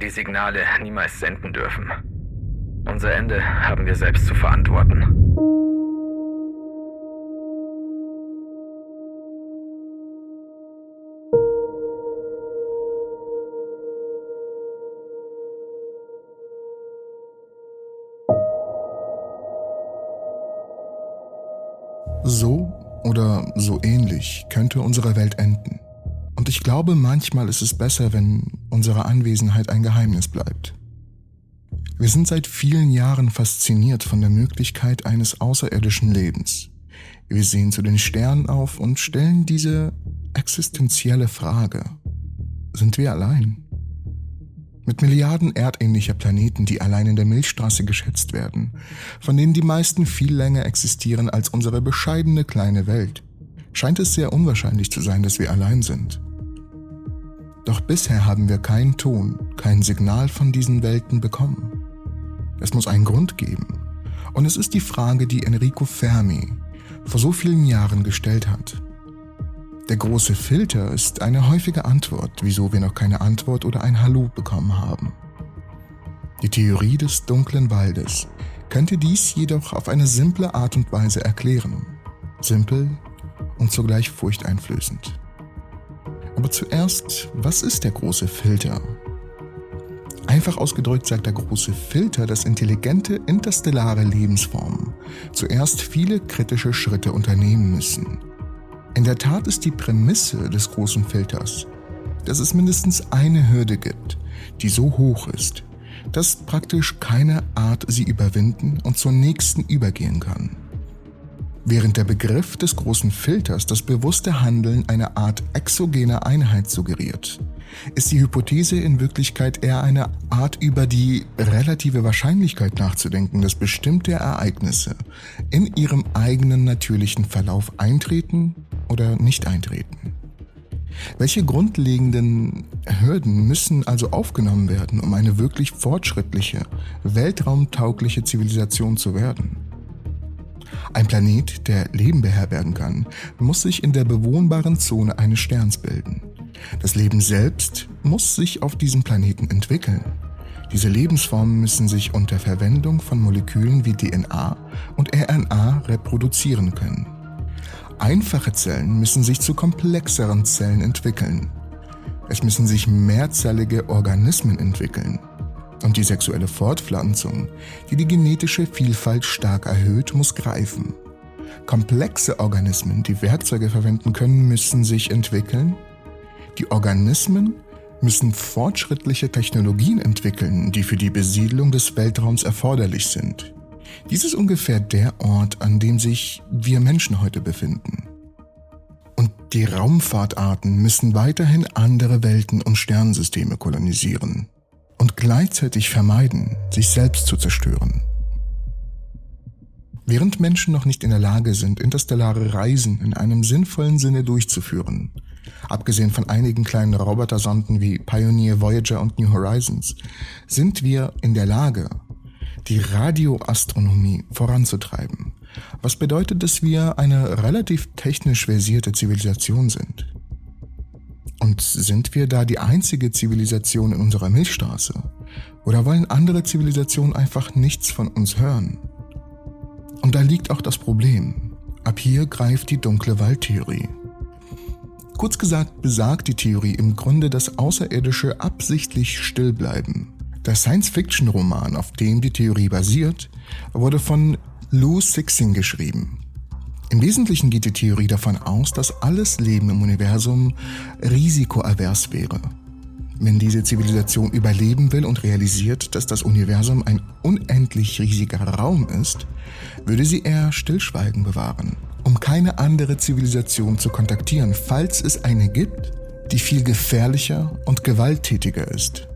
die Signale niemals senden dürfen. Unser Ende haben wir selbst zu verantworten. So oder so ähnlich könnte unsere Welt enden. Und ich glaube, manchmal ist es besser, wenn unsere Anwesenheit ein Geheimnis bleibt. Wir sind seit vielen Jahren fasziniert von der Möglichkeit eines außerirdischen Lebens. Wir sehen zu den Sternen auf und stellen diese existenzielle Frage. Sind wir allein? Mit Milliarden erdähnlicher Planeten, die allein in der Milchstraße geschätzt werden, von denen die meisten viel länger existieren als unsere bescheidene kleine Welt, scheint es sehr unwahrscheinlich zu sein, dass wir allein sind. Doch bisher haben wir keinen Ton, kein Signal von diesen Welten bekommen. Es muss einen Grund geben. Und es ist die Frage, die Enrico Fermi vor so vielen Jahren gestellt hat. Der große Filter ist eine häufige Antwort, wieso wir noch keine Antwort oder ein Hallo bekommen haben. Die Theorie des dunklen Waldes könnte dies jedoch auf eine simple Art und Weise erklären. Simpel und zugleich furchteinflößend. Aber zuerst, was ist der große Filter? Einfach ausgedrückt sagt der große Filter, dass intelligente interstellare Lebensformen zuerst viele kritische Schritte unternehmen müssen, in der Tat ist die Prämisse des großen Filters, dass es mindestens eine Hürde gibt, die so hoch ist, dass praktisch keine Art sie überwinden und zur nächsten übergehen kann. Während der Begriff des großen Filters das bewusste Handeln einer Art exogener Einheit suggeriert, ist die Hypothese in Wirklichkeit eher eine Art über die relative Wahrscheinlichkeit nachzudenken, dass bestimmte Ereignisse in ihrem eigenen natürlichen Verlauf eintreten oder nicht eintreten. Welche grundlegenden Hürden müssen also aufgenommen werden, um eine wirklich fortschrittliche, weltraumtaugliche Zivilisation zu werden? Ein Planet, der Leben beherbergen kann, muss sich in der bewohnbaren Zone eines Sterns bilden. Das Leben selbst muss sich auf diesem Planeten entwickeln. Diese Lebensformen müssen sich unter Verwendung von Molekülen wie DNA und RNA reproduzieren können. Einfache Zellen müssen sich zu komplexeren Zellen entwickeln. Es müssen sich mehrzellige Organismen entwickeln. Und die sexuelle Fortpflanzung, die die genetische Vielfalt stark erhöht, muss greifen. Komplexe Organismen, die Werkzeuge verwenden können, müssen sich entwickeln die Organismen müssen fortschrittliche Technologien entwickeln, die für die Besiedlung des Weltraums erforderlich sind. Dies ist ungefähr der Ort, an dem sich wir Menschen heute befinden. Und die Raumfahrtarten müssen weiterhin andere Welten und Sternensysteme kolonisieren und gleichzeitig vermeiden, sich selbst zu zerstören. Während Menschen noch nicht in der Lage sind, interstellare Reisen in einem sinnvollen Sinne durchzuführen, Abgesehen von einigen kleinen Robotersonden wie Pioneer, Voyager und New Horizons sind wir in der Lage, die Radioastronomie voranzutreiben. Was bedeutet, dass wir eine relativ technisch versierte Zivilisation sind. Und sind wir da die einzige Zivilisation in unserer Milchstraße? Oder wollen andere Zivilisationen einfach nichts von uns hören? Und da liegt auch das Problem. Ab hier greift die dunkle Waldtheorie. Kurz gesagt besagt die Theorie im Grunde das Außerirdische absichtlich stillbleiben. Der Science-Fiction-Roman, auf dem die Theorie basiert, wurde von Lou Sixing geschrieben. Im Wesentlichen geht die Theorie davon aus, dass alles Leben im Universum risikoavers wäre. Wenn diese Zivilisation überleben will und realisiert, dass das Universum ein unendlich riesiger Raum ist, würde sie eher Stillschweigen bewahren um keine andere Zivilisation zu kontaktieren, falls es eine gibt, die viel gefährlicher und gewalttätiger ist.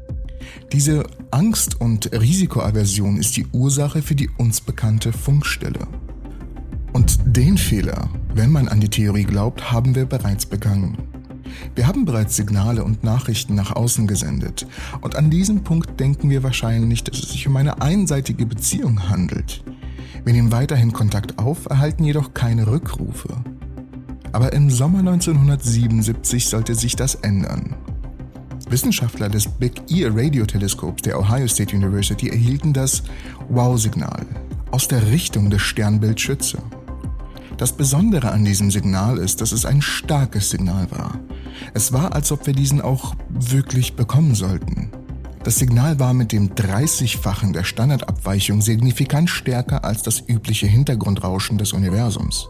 Diese Angst und Risikoaversion ist die Ursache für die uns bekannte Funkstelle. Und den Fehler, wenn man an die Theorie glaubt, haben wir bereits begangen. Wir haben bereits Signale und Nachrichten nach außen gesendet und an diesem Punkt denken wir wahrscheinlich, dass es sich um eine einseitige Beziehung handelt. Wir nehmen weiterhin Kontakt auf, erhalten jedoch keine – aber im Sommer 1977 sollte sich das ändern. Wissenschaftler des Big Ear Radioteleskops der Ohio State University erhielten das Wow-Signal aus der Richtung des Sternbild Schütze. Das Besondere an diesem Signal ist, dass es ein starkes Signal war. Es war, als ob wir diesen auch wirklich bekommen sollten. Das Signal war mit dem 30-fachen der Standardabweichung signifikant stärker als das übliche Hintergrundrauschen des Universums.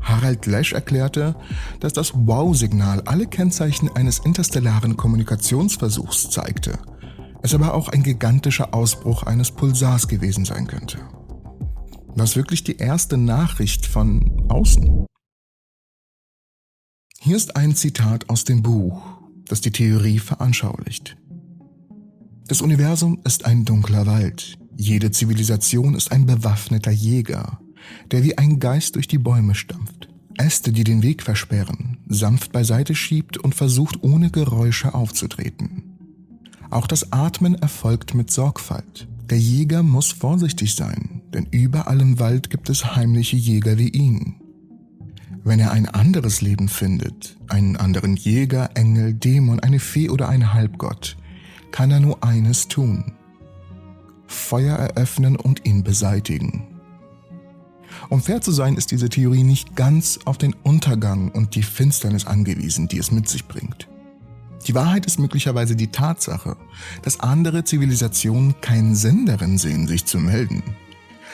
Harald Lesch erklärte, dass das Wow-Signal alle Kennzeichen eines interstellaren Kommunikationsversuchs zeigte, es aber auch ein gigantischer Ausbruch eines Pulsars gewesen sein könnte. Was wirklich die erste Nachricht von außen? Hier ist ein Zitat aus dem Buch, das die Theorie veranschaulicht. Das Universum ist ein dunkler Wald. Jede Zivilisation ist ein bewaffneter Jäger, der wie ein Geist durch die Bäume stampft. Äste, die den Weg versperren, sanft beiseite schiebt und versucht ohne Geräusche aufzutreten. Auch das Atmen erfolgt mit Sorgfalt. Der Jäger muss vorsichtig sein, denn überall im Wald gibt es heimliche Jäger wie ihn. Wenn er ein anderes Leben findet, einen anderen Jäger, Engel, Dämon, eine Fee oder einen Halbgott, kann er nur eines tun. Feuer eröffnen und ihn beseitigen. Um fair zu sein, ist diese Theorie nicht ganz auf den Untergang und die Finsternis angewiesen, die es mit sich bringt. Die Wahrheit ist möglicherweise die Tatsache, dass andere Zivilisationen keinen Sinn darin sehen, sich zu melden.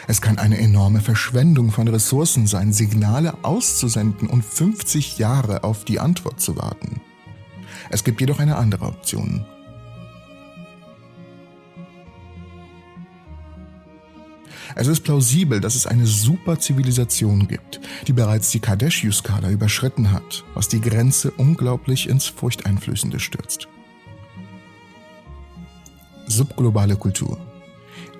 Es kann eine enorme Verschwendung von Ressourcen sein, Signale auszusenden und 50 Jahre auf die Antwort zu warten. Es gibt jedoch eine andere Option, Es ist plausibel, dass es eine Superzivilisation gibt, die bereits die Kardashius-Skala überschritten hat, was die Grenze unglaublich ins Furchteinflößende stürzt. Subglobale Kultur.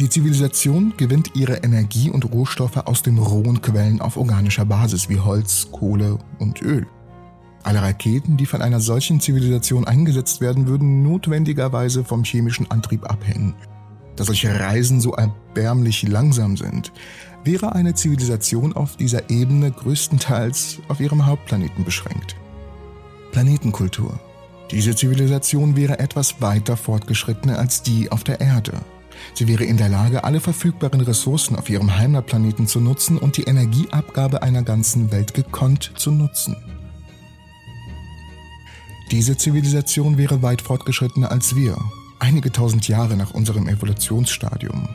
Die Zivilisation gewinnt ihre Energie und Rohstoffe aus den rohen Quellen auf organischer Basis wie Holz, Kohle und Öl. Alle Raketen, die von einer solchen Zivilisation eingesetzt werden, würden notwendigerweise vom chemischen Antrieb abhängen, da solche Reisen so erbärmlich langsam sind, wäre eine Zivilisation auf dieser Ebene größtenteils auf ihrem Hauptplaneten beschränkt. Planetenkultur. Diese Zivilisation wäre etwas weiter fortgeschritten als die auf der Erde. Sie wäre in der Lage, alle verfügbaren Ressourcen auf ihrem Heimatplaneten zu nutzen und die Energieabgabe einer ganzen Welt gekonnt zu nutzen. Diese Zivilisation wäre weit fortgeschrittener als wir einige tausend Jahre nach unserem Evolutionsstadium.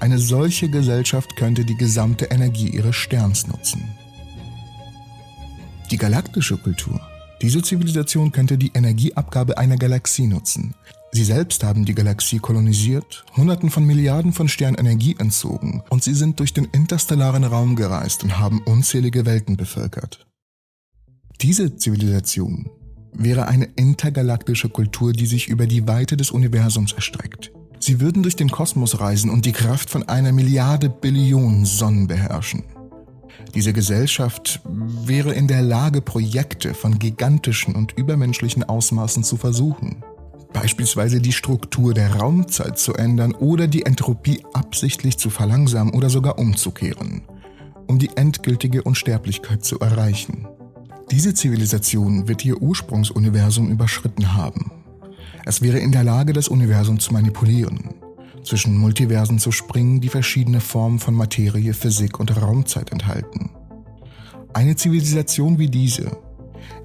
Eine solche Gesellschaft könnte die gesamte Energie ihres Sterns nutzen. Die galaktische Kultur. Diese Zivilisation könnte die Energieabgabe einer Galaxie nutzen. Sie selbst haben die Galaxie kolonisiert, Hunderten von Milliarden von Sternen Energie entzogen und sie sind durch den interstellaren Raum gereist und haben unzählige Welten bevölkert. Diese Zivilisation wäre eine intergalaktische Kultur, die sich über die Weite des Universums erstreckt. Sie würden durch den Kosmos reisen und die Kraft von einer Milliarde Billionen Sonnen beherrschen. Diese Gesellschaft wäre in der Lage, Projekte von gigantischen und übermenschlichen Ausmaßen zu versuchen. Beispielsweise die Struktur der Raumzeit zu ändern oder die Entropie absichtlich zu verlangsamen oder sogar umzukehren, um die endgültige Unsterblichkeit zu erreichen. Diese Zivilisation wird ihr Ursprungsuniversum überschritten haben. Es wäre in der Lage, das Universum zu manipulieren, zwischen Multiversen zu springen, die verschiedene Formen von Materie, Physik und Raumzeit enthalten. Eine Zivilisation wie diese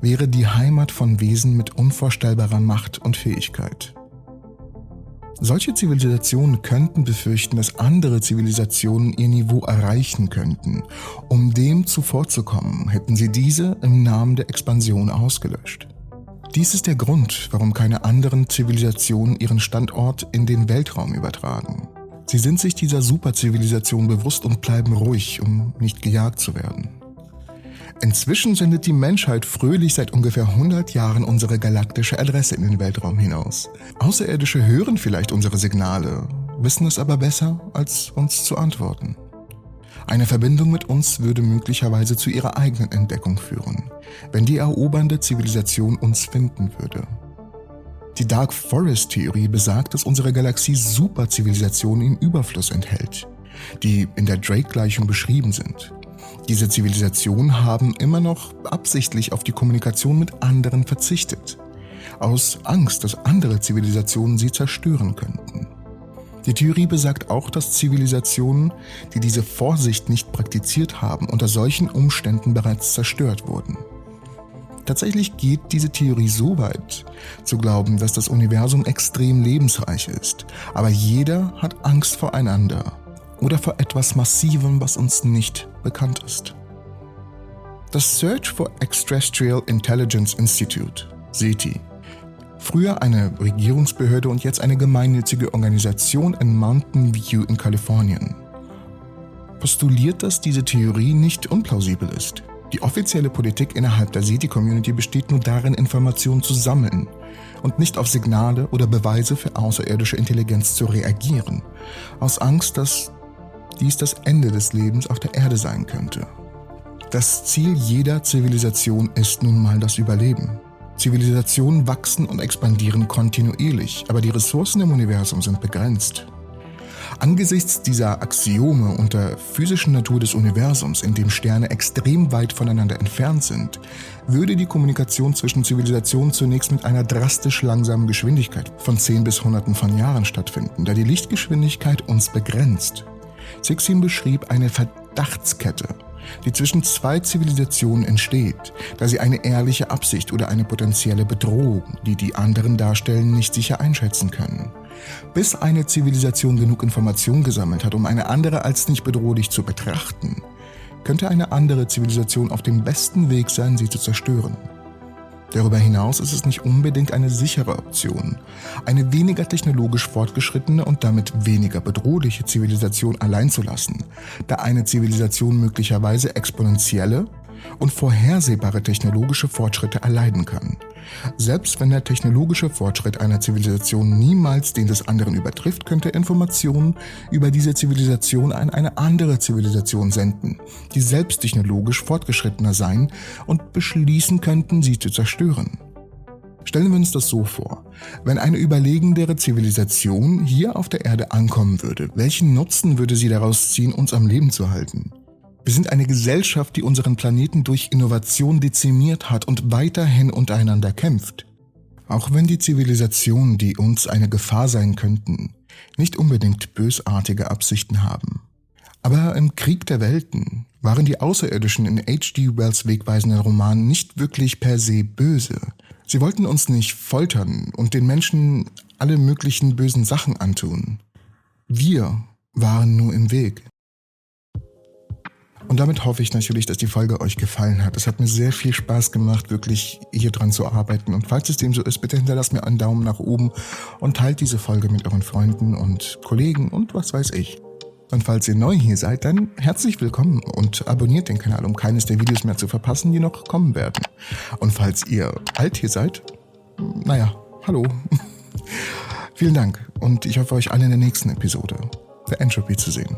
wäre die Heimat von Wesen mit unvorstellbarer Macht und Fähigkeit. Solche Zivilisationen könnten befürchten, dass andere Zivilisationen ihr Niveau erreichen könnten. Um dem zuvorzukommen, hätten sie diese im Namen der Expansion ausgelöscht. Dies ist der Grund, warum keine anderen Zivilisationen ihren Standort in den Weltraum übertragen. Sie sind sich dieser Superzivilisation bewusst und bleiben ruhig, um nicht gejagt zu werden. Inzwischen sendet die Menschheit fröhlich seit ungefähr 100 Jahren unsere galaktische Adresse in den Weltraum hinaus. Außerirdische hören vielleicht unsere Signale, wissen es aber besser, als uns zu antworten. Eine Verbindung mit uns würde möglicherweise zu ihrer eigenen Entdeckung führen, wenn die erobernde Zivilisation uns finden würde. Die Dark Forest Theorie besagt, dass unsere Galaxie Superzivilisationen im Überfluss enthält, die in der Drake-Gleichung beschrieben sind. Diese Zivilisationen haben immer noch absichtlich auf die Kommunikation mit anderen verzichtet. aus Angst, dass andere Zivilisationen sie zerstören könnten. Die Theorie besagt auch, dass Zivilisationen, die diese Vorsicht nicht praktiziert haben, unter solchen Umständen bereits zerstört wurden. Tatsächlich geht diese Theorie so weit, zu glauben, dass das Universum extrem lebensreich ist, aber jeder hat Angst voreinander oder vor etwas Massivem, was uns nicht bekannt ist. Das Search for Extraterrestrial Intelligence Institute, SETI, früher eine Regierungsbehörde und jetzt eine gemeinnützige Organisation in Mountain View in Kalifornien, postuliert, dass diese Theorie nicht unplausibel ist. Die offizielle Politik innerhalb der SETI-Community besteht nur darin, Informationen zu sammeln und nicht auf Signale oder Beweise für außerirdische Intelligenz zu reagieren, aus Angst, dass dies das Ende des Lebens auf der Erde sein könnte. Das Ziel jeder Zivilisation ist nun mal das Überleben. Zivilisationen wachsen und expandieren kontinuierlich, aber die Ressourcen im Universum sind begrenzt. Angesichts dieser Axiome und der physischen Natur des Universums, in dem Sterne extrem weit voneinander entfernt sind, würde die Kommunikation zwischen Zivilisationen zunächst mit einer drastisch langsamen Geschwindigkeit von 10 bis Hunderten von Jahren stattfinden, da die Lichtgeschwindigkeit uns begrenzt. Sixin beschrieb eine Verdachtskette, die zwischen zwei Zivilisationen entsteht, da sie eine ehrliche Absicht oder eine potenzielle Bedrohung, die die anderen darstellen, nicht sicher einschätzen können. Bis eine Zivilisation genug Information gesammelt hat, um eine andere als nicht bedrohlich zu betrachten, könnte eine andere Zivilisation auf dem besten Weg sein, sie zu zerstören. Darüber hinaus ist es nicht unbedingt eine sichere Option, eine weniger technologisch fortgeschrittene und damit weniger bedrohliche Zivilisation allein zu lassen, da eine Zivilisation möglicherweise exponentielle und vorhersehbare technologische Fortschritte erleiden kann. Selbst wenn der technologische Fortschritt einer Zivilisation niemals den des anderen übertrifft, könnte Informationen über diese Zivilisation an eine andere Zivilisation senden, die selbst technologisch fortgeschrittener sein und beschließen könnten, sie zu zerstören. Stellen wir uns das so vor. Wenn eine überlegendere Zivilisation hier auf der Erde ankommen würde, welchen Nutzen würde sie daraus ziehen, uns am Leben zu halten? Wir sind eine Gesellschaft, die unseren Planeten durch Innovation dezimiert hat und weiterhin untereinander kämpft. Auch wenn die Zivilisationen, die uns eine Gefahr sein könnten, nicht unbedingt bösartige Absichten haben. Aber im Krieg der Welten waren die Außerirdischen in H.G. Wells wegweisenden Roman nicht wirklich per se böse. Sie wollten uns nicht foltern und den Menschen alle möglichen bösen Sachen antun. Wir waren nur im Weg. Und damit hoffe ich natürlich, dass die Folge euch gefallen hat. Es hat mir sehr viel Spaß gemacht, wirklich hier dran zu arbeiten. Und falls es dem so ist, bitte hinterlasst mir einen Daumen nach oben und teilt diese Folge mit euren Freunden und Kollegen und was weiß ich. Und falls ihr neu hier seid, dann herzlich willkommen und abonniert den Kanal, um keines der Videos mehr zu verpassen, die noch kommen werden. Und falls ihr alt hier seid, naja, hallo. Vielen Dank und ich hoffe euch alle in der nächsten Episode der Entropy zu sehen.